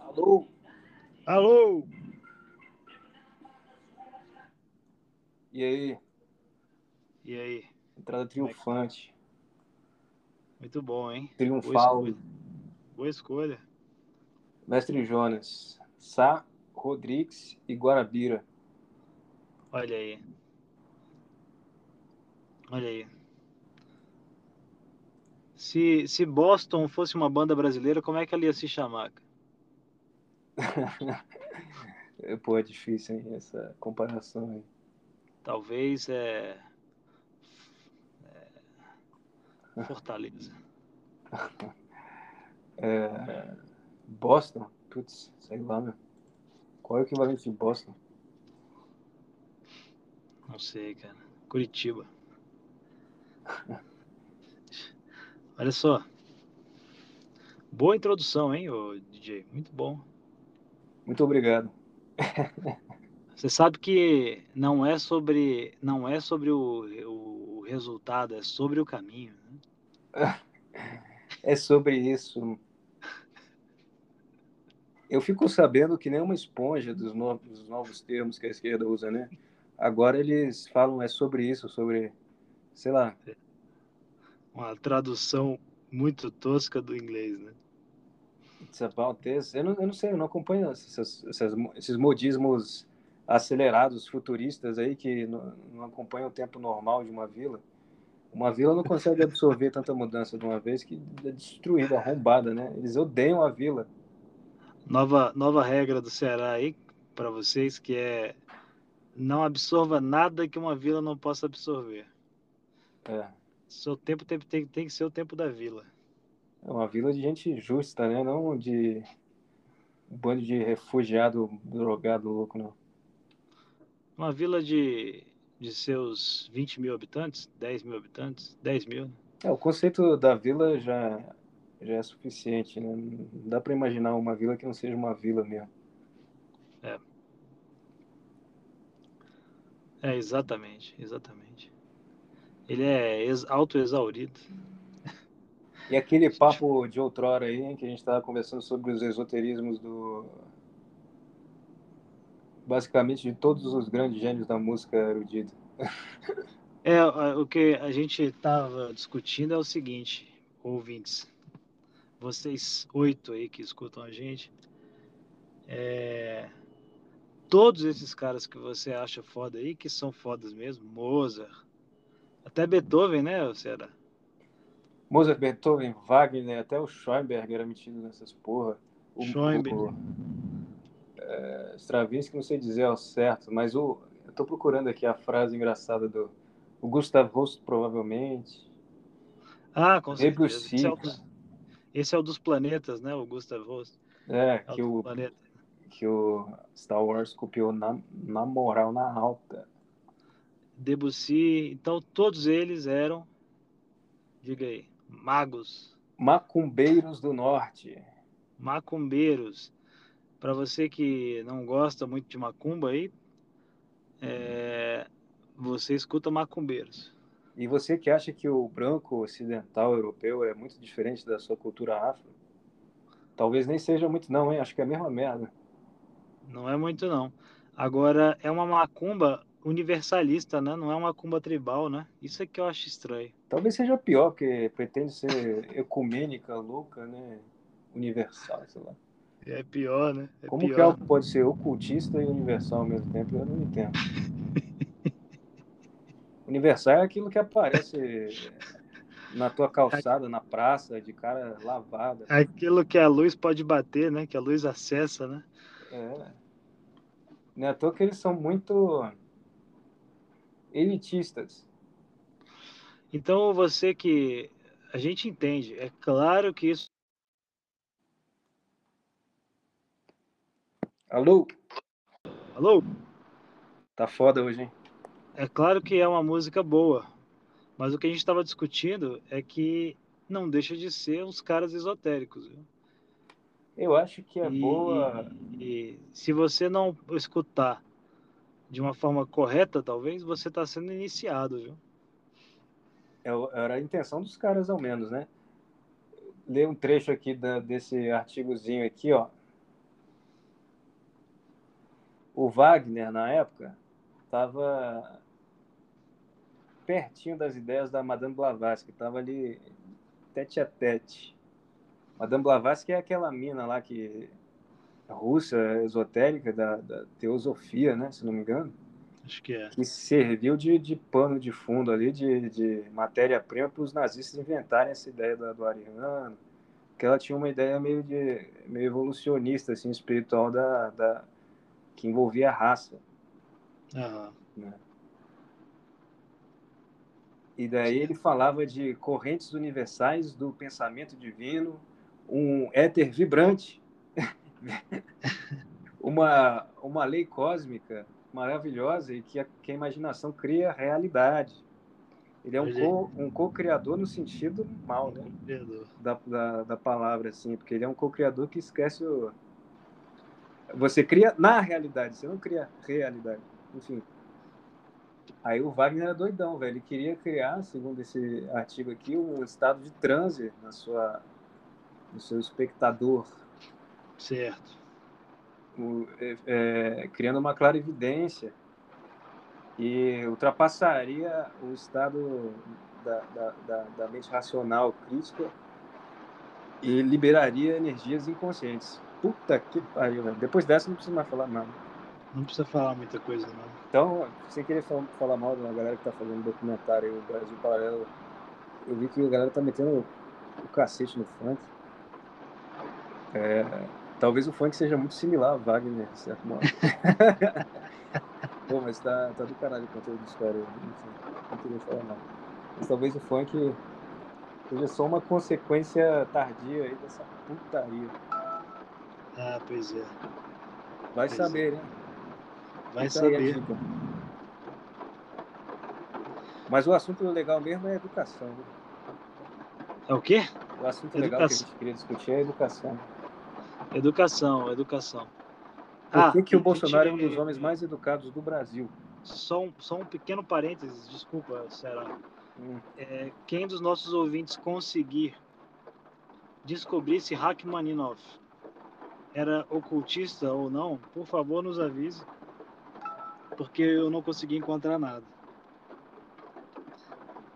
Alô? Alô? E aí? E aí? Entrada triunfante. Muito bom, hein? Triunfal. Boa escolha. Boa escolha. Mestre Jonas. Sá, Rodrigues e Guarabira. Olha aí. Olha aí. Se, se Boston fosse uma banda brasileira, como é que ela ia se chamar? Pô, é difícil, hein? Essa comparação aí. Talvez é... é... Fortaleza. É... Boston? Putz, sei lá, meu. Qual é o equivalente de Boston? Não sei, cara. Curitiba. Olha só. Boa introdução, hein, ô DJ? Muito bom. Muito obrigado. Você sabe que não é sobre não é sobre o, o resultado, é sobre o caminho. Né? É sobre isso. Eu fico sabendo que nem uma esponja dos novos, dos novos termos que a esquerda usa, né? Agora eles falam é sobre isso, sobre, sei lá. Uma tradução muito tosca do inglês, né? It's about this. Eu não, eu não sei, eu não acompanho essas, essas, esses modismos acelerados, futuristas aí, que não, não acompanham o tempo normal de uma vila. Uma vila não consegue absorver tanta mudança de uma vez que é destruída, arrombada, né? Eles odeiam a vila. Nova, nova regra do Ceará aí para vocês que é não absorva nada que uma vila não possa absorver. É. Seu tempo tem, tem, tem que ser o tempo da vila. É uma vila de gente justa, né? Não de um bando de refugiado drogado louco, não. Uma vila de, de seus 20 mil habitantes, 10 mil habitantes, 10 mil. É, o conceito da vila já, já é suficiente, né? Não dá para imaginar uma vila que não seja uma vila mesmo. É, exatamente, exatamente. Ele é ex, auto-exaurido. E aquele papo de outrora aí, hein, que a gente estava conversando sobre os esoterismos do. Basicamente de todos os grandes gênios da música erudita. É, o que a gente estava discutindo é o seguinte, ouvintes. Vocês oito aí que escutam a gente, é, todos esses caras que você acha foda aí, que são fodas mesmo, Mozart, até Beethoven, né, Ceará? Mozart, Beethoven, Wagner, até o Schoenberg era metido nessas porra. O, Schoenberg. o- é, Stravinsky, não sei dizer ao certo, mas o, eu tô procurando aqui a frase engraçada do o Gustav Holst, provavelmente. Ah, com certeza. Esse é, dos, esse é o dos planetas, né, o Gustav Holst. É, É que o, que o Star Wars copiou na, na moral, na alta. Debussy, então todos eles eram, diga aí, magos, Macumbeiros do Norte. macumbeiros. Para você que não gosta muito de macumba aí, é, você escuta macumbeiros. E você que acha que o branco ocidental europeu é muito diferente da sua cultura afro? Talvez nem seja muito não, hein? Acho que é a mesma merda. Não é muito não. Agora é uma macumba universalista, né? Não é uma macumba tribal, né? Isso é que eu acho estranho. Talvez seja pior, porque pretende ser ecumênica, louca, né? Universal, sei lá. É pior, né? É Como que pior. algo pode ser ocultista e universal ao mesmo tempo? Eu não entendo. Universal é aquilo que aparece na tua calçada, na praça, de cara lavada. Aquilo que a luz pode bater, né? Que a luz acessa, né? É. Não é à toa que eles são muito elitistas. Então você que a gente entende, é claro que isso Alô? Alô? Tá foda hoje, hein? É claro que é uma música boa, mas o que a gente estava discutindo é que não deixa de ser uns caras esotéricos. Viu? Eu acho que é E- boa. E, e se você não escutar de uma forma correta, talvez, você está sendo iniciado, viu? É era a intenção dos caras, ao menos, né? Ler um trecho aqui da, desse artigozinho aqui, ó. O Wagner, na época, estava pertinho das ideias da Madame Blavatsky, estava ali tete a tete. Madame Blavatsky é aquela mina lá que russa esotérica da, da teosofia, né, se não me engano. Acho que é. Que serviu de, de pano de fundo ali, de, de matéria-prima para os nazistas inventarem essa ideia do, do ariano. Que ela tinha uma ideia meio, de, meio evolucionista, assim, espiritual, da, da, que envolvia a raça. Uhum. Né? E daí ele falava de correntes universais do pensamento divino, um éter vibrante, uma, uma lei cósmica maravilhosa e que a, que a imaginação cria realidade. Ele é um, co, um co-criador no sentido mal, né? Da, da, da, palavra, assim, porque ele é um co-criador que esquece o... Você cria na realidade, você não cria realidade. Enfim, Aí o Wagner era doidão, velho. Ele queria criar, segundo esse artigo aqui, um estado de transe na sua, no seu espectador. Certo. O, é, é, criando uma clara evidência e ultrapassaria o estado da, da, da, da mente racional crítica e liberaria energias inconscientes. Puta que pariu, velho. Depois dessa não precisa mais falar nada. Não precisa falar muita coisa, não. Então, sem querer falar, mal da galera que tá fazendo documentário o Brasil Paralelo, eu vi que a galera tá metendo o cacete no funk. É, talvez o funk seja muito similar a Wagner, de certo modo. Pô, mas tá, tá do caralho o conteúdo dos caras. Não queria falar nada. Mas talvez o funk seja só uma consequência tardia aí dessa putaria. Ah, pois é. Vai pois saber, é. né? Vai Isso saber. Mas o assunto legal mesmo é educação. Viu? É o quê? O assunto educação. legal que a gente queria discutir é a educação. Educação, educação. Por que, ah, que o Bolsonaro é um dos homens mais educados do Brasil? Só um, só um pequeno parênteses, desculpa, Será. Hum. É, quem dos nossos ouvintes conseguir descobrir se Rachmaninoff era ocultista ou não, por favor nos avise porque eu não consegui encontrar nada.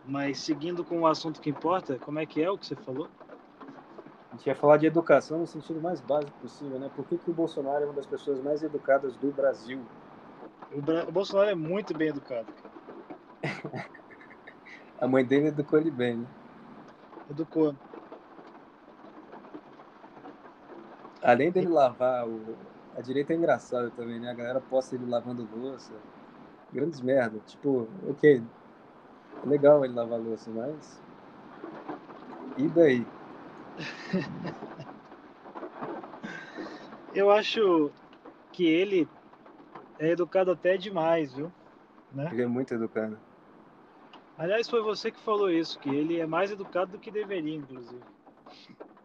Mas seguindo com o assunto que importa, como é que é o que você falou? A gente ia falar de educação no sentido mais básico possível, né? Por que, que o Bolsonaro é uma das pessoas mais educadas do Brasil? O, Bra... o Bolsonaro é muito bem educado. A mãe dele educou ele bem, né? Educou. Além dele lavar o, a direita é engraçada também, né? A galera posta ele lavando louça. Grandes merda. Tipo, ok. É legal ele lavar louça, mas. E daí? Eu acho que ele é educado até demais, viu? Né? Ele é muito educado. Aliás, foi você que falou isso, que ele é mais educado do que deveria, inclusive.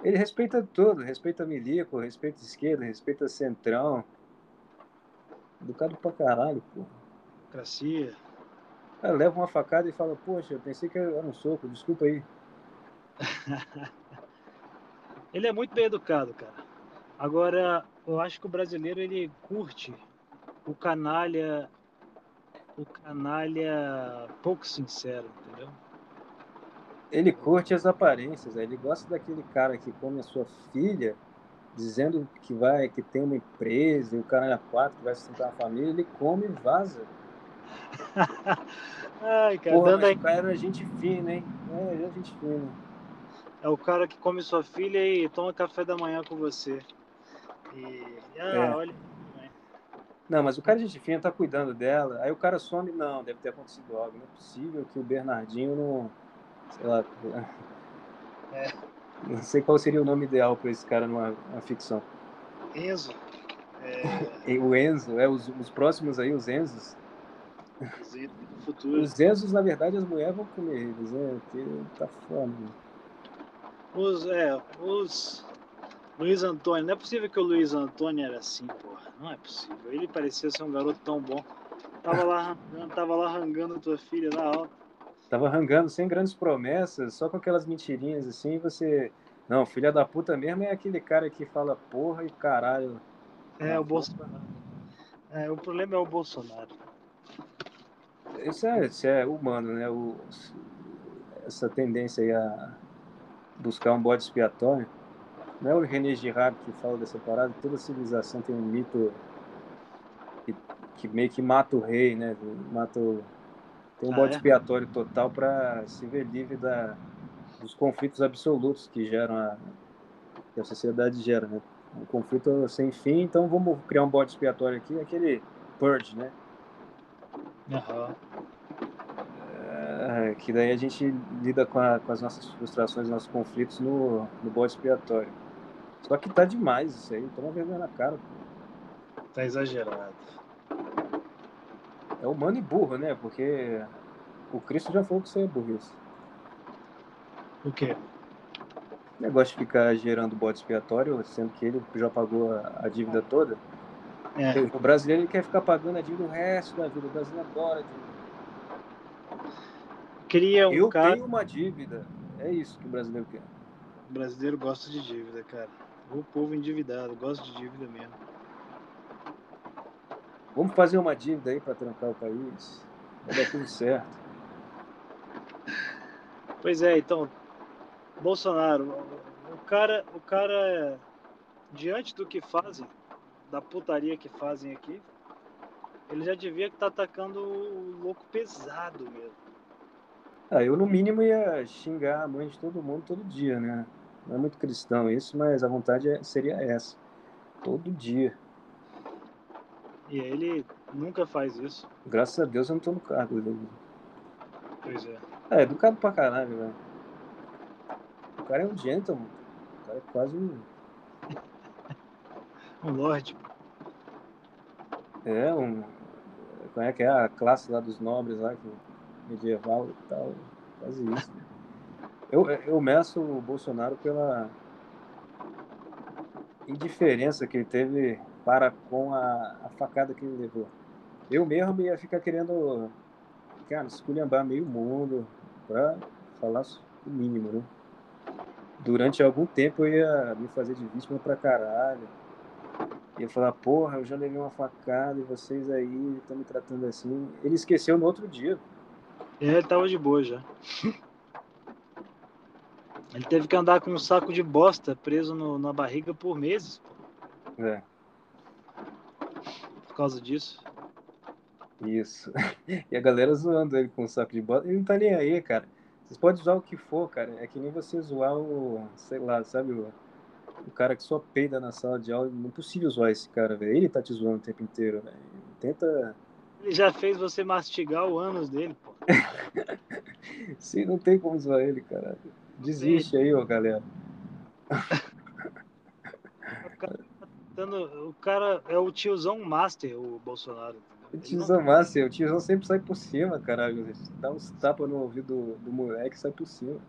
Ele respeita tudo, respeita milico, respeita esquerda, respeita centrão. Educado pra caralho, pô. Democracia. Cara, leva uma facada e fala, poxa, eu pensei que era um soco, desculpa aí. ele é muito bem educado, cara. Agora, eu acho que o brasileiro ele curte o canalha o canalha pouco sincero, entendeu? ele curte as aparências, ele gosta daquele cara que come a sua filha, dizendo que vai, que tem uma empresa, e o cara é quatro, que vai sustentar a família, ele come e vaza. Ai, cara, Porra, mas o cara era gente fina, hein? É, era gente fina. É o cara que come sua filha e toma café da manhã com você. E, ah, é. olha. Não, mas o cara de gente fina tá cuidando dela. Aí o cara some, não, deve ter acontecido algo. Não é possível que o Bernardinho não sei lá. É. Não sei qual seria o nome ideal para esse cara numa, ficção. Enzo. É... o Enzo, é, os, os próximos aí, os Enzos. Os Enzos, na verdade, as mulheres vão comer eles, né? Tá fome. Os, é, os. Luiz Antônio, não é possível que o Luiz Antônio era assim, porra. Não é possível. Ele parecia ser um garoto tão bom. Tava lá, tava lá rangando tua filha na aula. Tava rangando sem grandes promessas, só com aquelas mentirinhas assim, você. Não, filha da puta mesmo é aquele cara que fala porra e caralho. É, o Bolsonaro. É, o problema é o Bolsonaro. Isso é, isso é humano, né? O, essa tendência aí a buscar um bode expiatório. Não é o René Girard que fala dessa parada? Toda civilização tem um mito que, que meio que mata o rei, né? Mata o, tem um ah, bode é? expiatório total para se ver livre da, dos conflitos absolutos que geram a, que a sociedade gera, né? Um conflito sem fim, então vamos criar um bode expiatório aqui, aquele purge, né? Uhum. É, que daí a gente lida com, a, com as nossas frustrações, nossos conflitos no, no bode expiatório. Só que tá demais isso aí, toma vergonha na cara. Pô. Tá exagerado. É humano e burro, né? Porque o Cristo já falou que você é burrice. O quê? O negócio de ficar gerando bode expiatório, sendo que ele já pagou a, a dívida toda. É. O brasileiro ele quer ficar pagando a dívida o resto da vida. O brasileiro adora dívida. Cria um Eu cara... tenho uma dívida. É isso que o brasileiro quer. O brasileiro gosta de dívida, cara. O povo endividado gosta de dívida mesmo. Vamos fazer uma dívida aí para trancar o país. Vai dar tudo certo. Pois é, então, Bolsonaro, o cara, o cara, diante do que fazem, da putaria que fazem aqui, ele já devia estar tá atacando o louco pesado mesmo. Ah, eu no mínimo ia xingar a mãe de todo mundo todo dia, né? Não é muito cristão isso, mas a vontade é, seria essa. Todo dia. E ele nunca faz isso. Graças a Deus eu não tô no cargo dele. Pois é. É, educado pra caralho, velho. O cara é um gentleman. O cara é quase um. um lorde. É, um. Como é que é a classe lá dos nobres lá, medieval e tal. Quase isso. Eu, eu meço o Bolsonaro pela indiferença que ele teve para com a, a facada que ele levou. Eu mesmo ia ficar querendo, cara, esculhambar meio mundo para falar o mínimo, né? Durante algum tempo eu ia me fazer de vítima pra caralho. Ia falar, porra, eu já levei uma facada e vocês aí estão me tratando assim. Ele esqueceu no outro dia. É, ele tava de boa já. Ele teve que andar com um saco de bosta preso no, na barriga por meses. Pô. É causa disso. Isso. E a galera zoando ele com o saco de bola. Ele não tá nem aí, cara. Vocês podem usar o que for, cara. É que nem você zoar o, sei lá, sabe, o, o cara que só peida na sala de aula. Não é possível zoar esse cara, velho. Ele tá te zoando o tempo inteiro, velho. Tenta. Ele já fez você mastigar o ânus dele. Sim, não tem como zoar ele, cara. Desiste aí, ó, galera. O cara é o tiozão master, o Bolsonaro. O tiozão master, o tiozão sempre sai por cima, caralho. Dá uns tapas no ouvido do, moleque e sai por cima.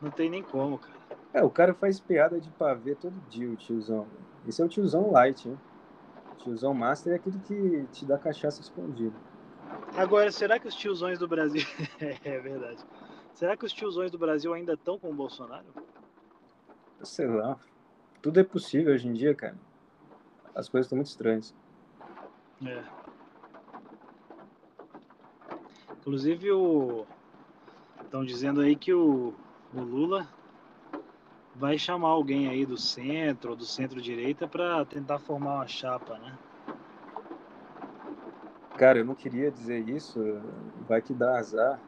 Não tem nem como, cara. É, o cara faz piada de pavê todo dia, o tiozão. Esse é o tiozão light, hein? O tiozão master é aquele que te dá cachaça escondida. Agora, será que os tiozões do Brasil. é verdade. Será que os tiozões do Brasil ainda estão com o Bolsonaro? Sei lá. Tudo é possível hoje em dia, cara. As coisas estão muito estranhas. É. Inclusive o. Estão dizendo aí que o, o Lula vai chamar alguém aí do centro ou do centro-direita para tentar formar uma chapa, né? Cara, eu não queria dizer isso, vai que dá azar.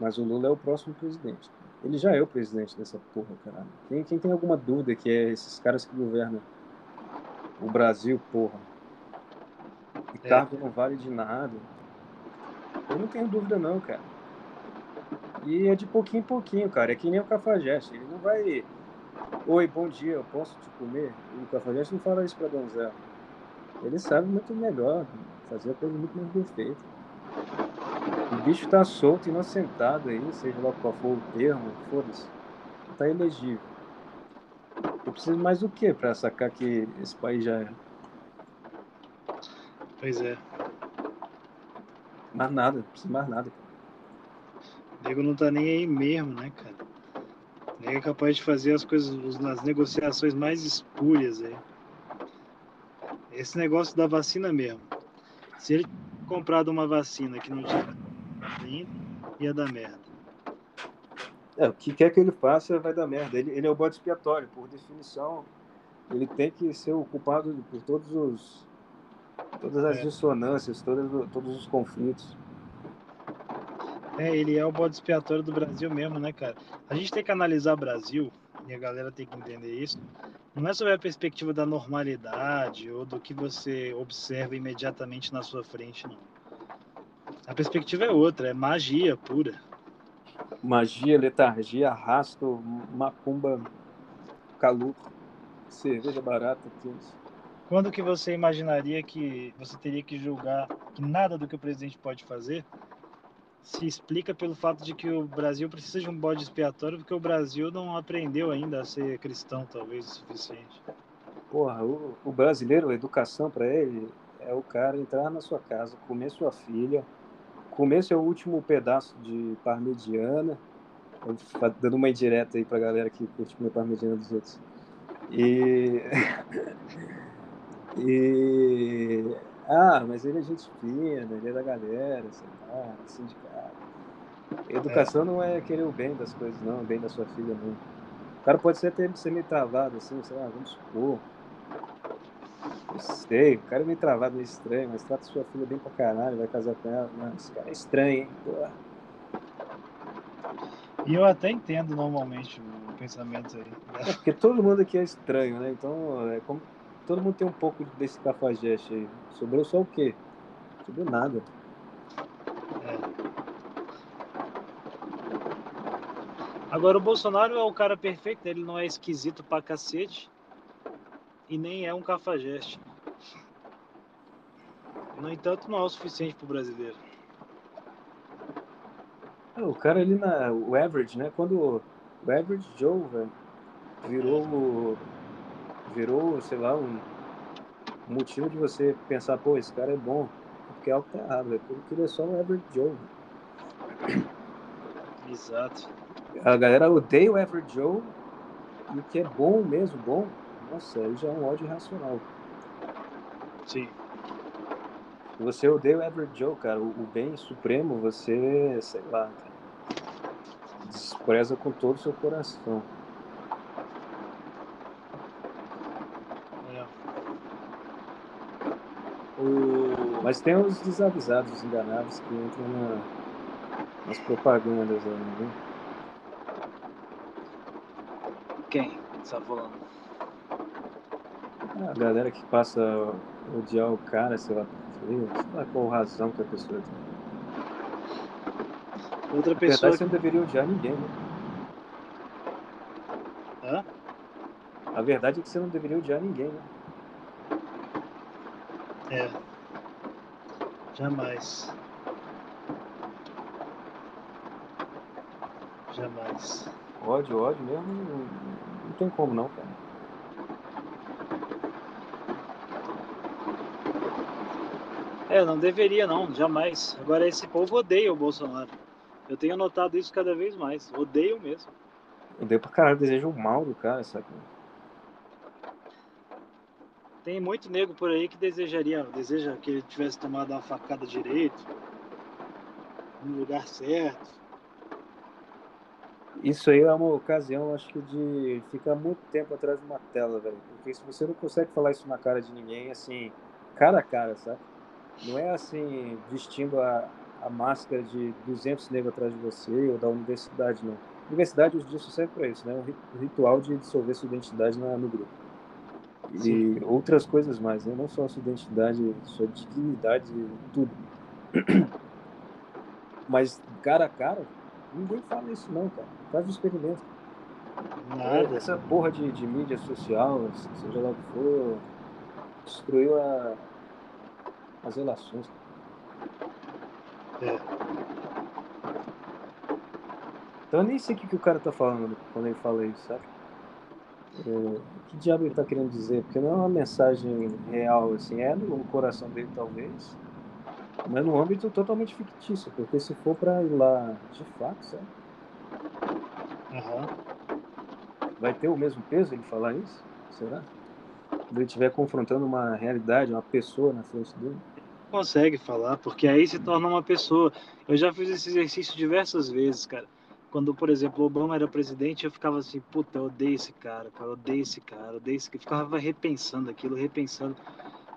Mas o Lula é o próximo presidente. Ele já é o presidente dessa porra, caralho. Quem, quem tem alguma dúvida que é esses caras que governam o Brasil, porra? E é. cargo não vale de nada. Eu não tenho dúvida não, cara. E é de pouquinho em pouquinho, cara. É que nem o Cafajeste. Ele não vai... Oi, bom dia, eu posso te comer? E o Cafajeste não fala isso pra donzela. Ele sabe muito melhor, fazer a coisa muito mais bem feita. O bicho tá solto, inocentado aí, seja lá qual for o termo, foda-se. Tá elegível. Eu preciso mais do que para sacar que esse país já é? Pois é. Mais nada, não precisa mais nada. O nego não tá nem aí mesmo, né, cara? O nego é capaz de fazer as coisas, as negociações mais espúrias aí. Esse negócio da vacina mesmo. Se ele comprado uma vacina que não tinha ainda, ia dar merda. É, o que quer que ele faça vai dar merda. Ele, ele é o bode expiatório, por definição. Ele tem que ser o culpado por todos os todas as é. dissonâncias, todos, todos os conflitos. É, ele é o bode expiatório do Brasil mesmo, né, cara? A gente tem que analisar o Brasil, e a galera tem que entender isso, não é sobre a perspectiva da normalidade ou do que você observa imediatamente na sua frente, não. A perspectiva é outra, é magia pura. Magia, letargia, arrasto, macumba, calor, cerveja barata, tudo. Quando que você imaginaria que você teria que julgar que nada do que o presidente pode fazer se explica pelo fato de que o Brasil precisa de um bode expiatório porque o Brasil não aprendeu ainda a ser cristão, talvez, o suficiente. Porra, o, o brasileiro, a educação para ele é o cara entrar na sua casa, comer sua filha, comer seu último pedaço de parmegiana, dando uma indireta aí pra galera que curte comer parmegiana dos outros. E E. Ah, mas ele é gente fina, ele é da galera, sei lá, sindicato. Educação é. não é querer o bem das coisas, não, o bem da sua filha, não. O cara pode ser até ser meio travado, assim, sei lá, vamos supor. Eu sei, o cara é meio travado, meio estranho, mas trata sua filha bem pra caralho, vai casar com ela. Não, esse cara é estranho, hein? Porra. E eu até entendo normalmente o pensamento aí. É porque todo mundo aqui é estranho, né? Então, é como todo mundo tem um pouco desse cafajeste aí. Sobrou só o quê? Sobrou nada. É. Agora o Bolsonaro é o cara perfeito, ele não é esquisito pra cacete e nem é um cafajeste. No entanto, não é o suficiente pro brasileiro. É, o cara ali na. O average, né? Quando o average Joe, velho, virou virou, sei lá, um motivo de você pensar, pô, esse cara é bom, porque algo tá errado, é porque ele é só um average Joe. Exato. A galera odeia o average Joe e o que é bom mesmo, bom, nossa, aí já é um ódio irracional. Sim. Você odeia o average Joe, cara, o, o bem supremo, você, sei lá, despreza com todo o seu coração. O... Mas tem os desavisados, os enganados que entram na... nas propagandas aí, né? Quem está falando? A galera que passa a odiar o cara, sei lá, sei lá qual razão que a pessoa tem. Outra pessoa. Na verdade, você não deveria odiar ninguém, né? Hã? A verdade é que você não deveria odiar ninguém, né? É. Jamais. Jamais. Ódio, ódio mesmo, não, tem como não, cara. É, não deveria não, jamais. Agora esse povo odeia o Bolsonaro. Eu tenho notado isso cada vez mais. Odeio mesmo. Odeio pra caralho, desejo o mal do cara, sabe? Tem muito nego por aí que desejaria, deseja que ele tivesse tomado uma facada direito, no lugar certo. Isso aí é uma ocasião, acho que, de ficar muito tempo atrás de uma tela, velho. Porque se você não consegue falar isso na cara de ninguém, assim, cara a cara, sabe? Não é assim, vestindo a, a máscara de 200 negros atrás de você ou da universidade, não. Universidade, os dias serve para isso, né? Um ritual de dissolver sua identidade na, no grupo e Sim. outras coisas mais, né? não só a sua identidade, sua dignidade, tudo. Mas cara a cara, ninguém fala isso não, cara. Faz o experimento. Nada. Essa porra de, de mídia social, seja lá o que for, destruiu a, as relações. É. Então eu nem sei o que, que o cara tá falando quando ele fala isso, sabe? É, que diabo ele está querendo dizer? Porque não é uma mensagem real, assim, é no coração dele talvez, mas no âmbito totalmente fictício, porque se for para ir lá de fato, sabe? Uhum. Vai ter o mesmo peso ele falar isso? Será? Quando ele estiver confrontando uma realidade, uma pessoa na frente dele? Consegue falar, porque aí se torna uma pessoa. Eu já fiz esse exercício diversas vezes, cara quando, por exemplo, Obama era presidente, eu ficava assim, puta, eu odeio esse cara, cara, eu odeio esse cara, eu odeio esse cara. Eu ficava repensando aquilo, repensando.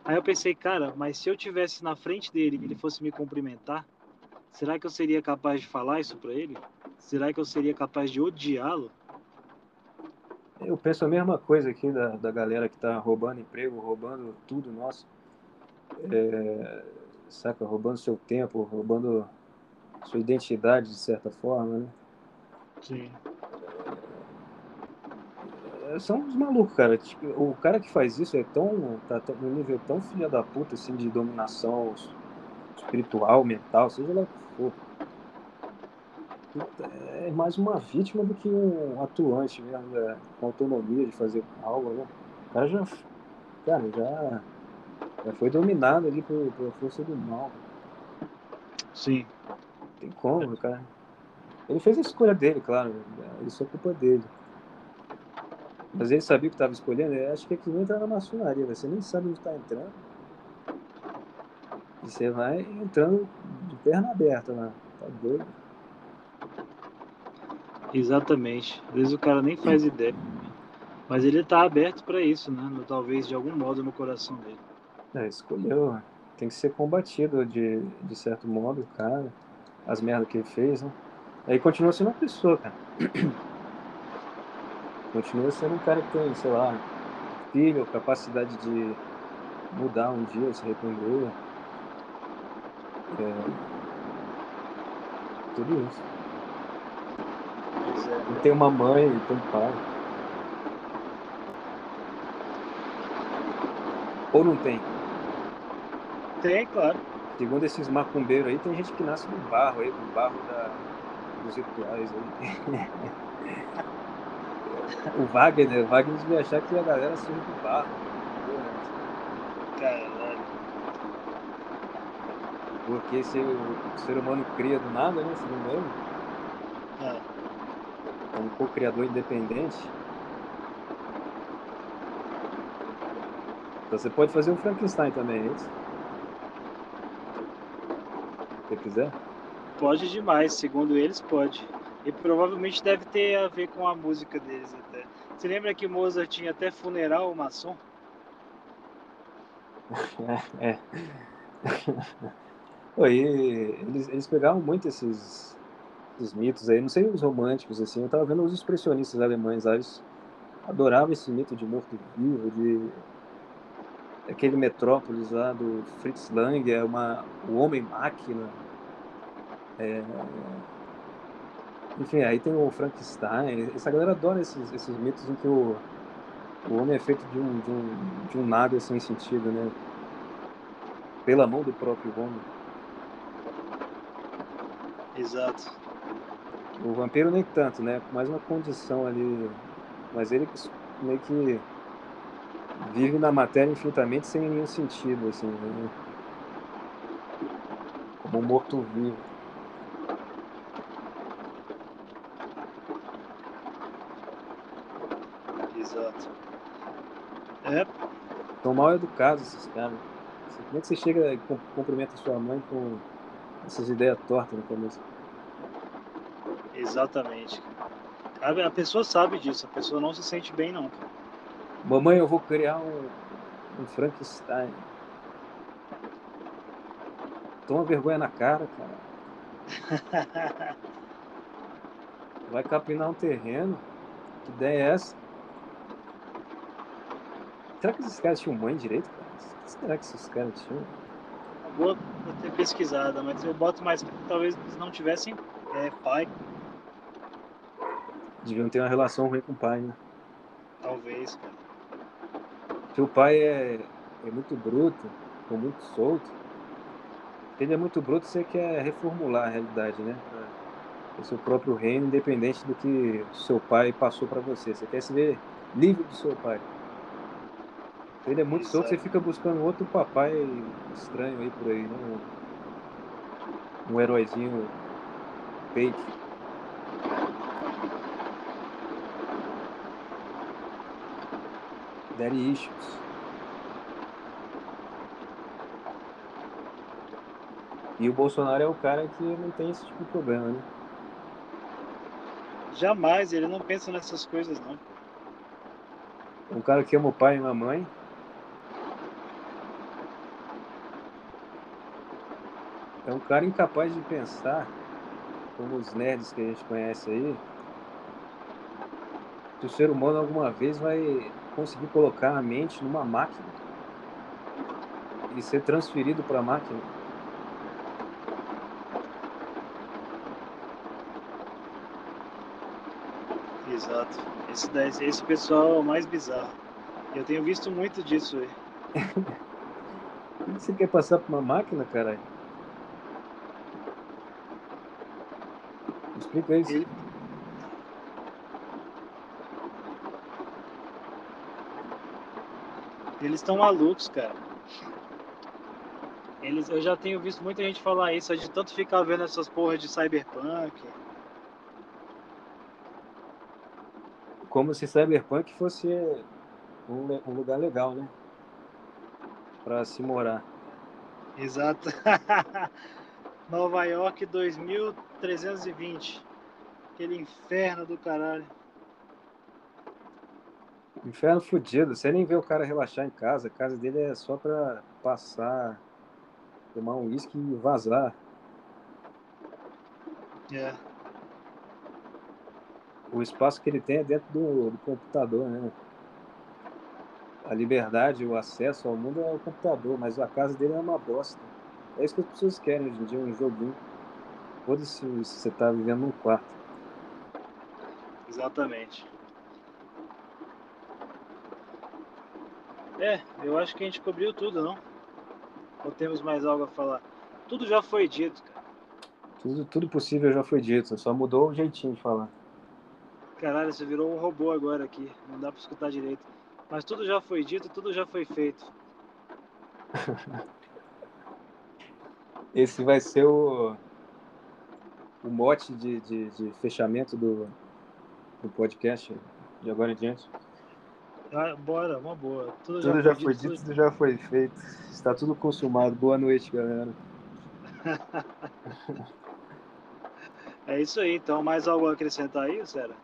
Aí eu pensei, cara, mas se eu tivesse na frente dele e ele fosse me cumprimentar, será que eu seria capaz de falar isso para ele? Será que eu seria capaz de odiá-lo? Eu penso a mesma coisa aqui da, da galera que tá roubando emprego, roubando tudo nosso. É, saca, roubando seu tempo, roubando sua identidade de certa forma, né? Sim. São uns malucos, cara. Tipo, o cara que faz isso é tão. tá tão, num nível tão filha da puta, assim, de dominação espiritual, mental, seja lá o que for. É mais uma vítima do que um atuante mesmo, né? com autonomia de fazer algo, né? O cara já. Cara, já. Já foi dominado ali por, pela força do mal. Sim. Não tem como, cara. Ele fez a escolha dele, claro. Isso é culpa dele. Mas ele sabia o que estava escolhendo. Eu acho que que nem entrar na maçonaria. Você nem sabe onde está entrando. E você vai entrando de perna aberta lá. Tá doido. Exatamente. Às vezes o cara nem faz ideia. Mas ele está aberto para isso, né? Talvez de algum modo no coração dele. É, escolheu. Tem que ser combatido de, de certo modo, cara. As merdas que ele fez, né? Aí continua sendo uma pessoa, cara. Continua sendo um cara que tem, sei lá, filho, capacidade de mudar um dia, se arrepender. É... Tudo isso. É. E tem uma mãe, e tem um pai. Ou não tem? Tem, claro. Segundo esses macumbeiros aí, tem gente que nasce no barro aí, no barro da, dos rituais aí. o Wagner, o Wagner devia achar que a galera surge do barro. Caralho. Porque se o ser humano cria do nada, né? Segundo ele. É. É um co-criador independente. Então você pode fazer um Frankenstein também, é isso? Se você quiser. Pode demais, segundo eles, pode. E provavelmente deve ter a ver com a música deles até. Você lembra que Mozart tinha até funeral maçom? É. é. Eles, eles pegavam muito esses, esses mitos aí, não sei os românticos, assim, eu tava vendo os expressionistas alemães lá, eles adoravam esse mito de morto-vivo, de aquele Metrópolis lá do Fritz Lang, é uma, o homem-máquina, é... Enfim, aí tem o Frankenstein. Essa galera adora esses, esses mitos em que o, o homem é feito de um, de, um, de um nada sem sentido, né? Pela mão do próprio homem. Exato. O vampiro nem tanto, né? Mais uma condição ali. Mas ele meio que vive na matéria infinitamente sem nenhum sentido, assim. Né? Como um morto-vivo. Exato. É. São mal educados esses caras. Como é que você chega e cumprimenta sua mãe com essas ideias tortas no começo? Exatamente. A pessoa sabe disso, a pessoa não se sente bem não. Mamãe, eu vou criar um, um Frankenstein. Toma vergonha na cara, cara. Vai capinar um terreno. Que ideia é essa? Será que esses caras tinham mãe direito, cara? O que será que esses caras tinham? Boa ter pesquisada, mas eu boto mais que talvez eles não tivessem é, pai. Deviam ter uma relação ruim com o pai, né? Talvez, cara. Se o pai é, é muito bruto, ou muito solto, ele é muito bruto, você quer reformular a realidade, né? O seu próprio reino, independente do que seu pai passou para você. Você quer se ver livre do seu pai. Ele é muito solto, você fica buscando outro papai estranho aí por aí, né? Um, um heróizinho peito. Daddy Issues. E o Bolsonaro é o cara que não tem esse tipo de problema, né? Jamais, ele não pensa nessas coisas, não. Um cara que ama o pai e a mãe. É um cara incapaz de pensar, como os nerds que a gente conhece aí, que o ser humano alguma vez vai conseguir colocar a mente numa máquina e ser transferido para a máquina. Exato. Esse, esse pessoal é o mais bizarro. Eu tenho visto muito disso aí. Você quer passar por uma máquina, caralho? Explica isso. Ele... Eles estão malucos, cara. Eles, eu já tenho visto muita gente falar isso, de tanto ficar vendo essas porras de cyberpunk. como se Cyberpunk fosse um, um lugar legal, né? Para se morar. Exato. Nova York 2320. Aquele inferno do caralho. Inferno fudido. Você nem vê o cara relaxar em casa. A casa dele é só pra passar, tomar um uísque e vazar. É. O espaço que ele tem é dentro do, do computador, né? A liberdade, o acesso ao mundo é o computador, mas a casa dele é uma bosta. É isso que as pessoas querem hoje em dia, um joguinho. Foda-se se você tá vivendo num quarto. Exatamente. É, eu acho que a gente cobriu tudo, não? Ou temos mais algo a falar? Tudo já foi dito, cara. Tudo, tudo possível já foi dito, só mudou o jeitinho de falar. Caralho, você virou um robô agora aqui. Não dá pra escutar direito. Mas tudo já foi dito, tudo já foi feito. Esse vai ser o, o mote de, de, de fechamento do, do podcast de agora em diante. Ah, bora, uma boa. Tudo, tudo já, foi, dito, tudo já foi feito. Está tudo consumado. Boa noite, galera. é isso aí, então. Mais algo a acrescentar aí, Sera?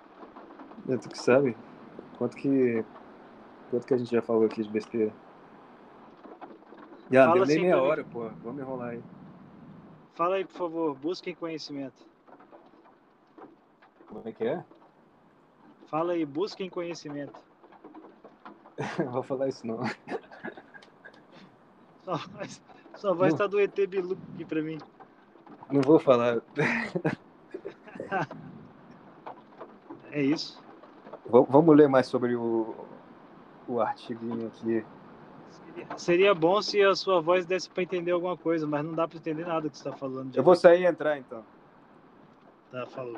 É tu que sabe. Quanto que. Quanto que a gente já falou aqui de besteira? Já, Fala deu nem assim meia hora, pô. Vamos enrolar aí. Fala aí, por favor. Busquem conhecimento. Como é que é? Fala aí, busquem conhecimento. não vou falar isso não. Só vai, só vai estar do ET Bilu aqui pra mim. Não vou falar. é isso. Vamos ler mais sobre o, o artigo aqui. Seria bom se a sua voz desse para entender alguma coisa, mas não dá para entender nada que você está falando. Eu vou sair e entrar então. Tá, falou.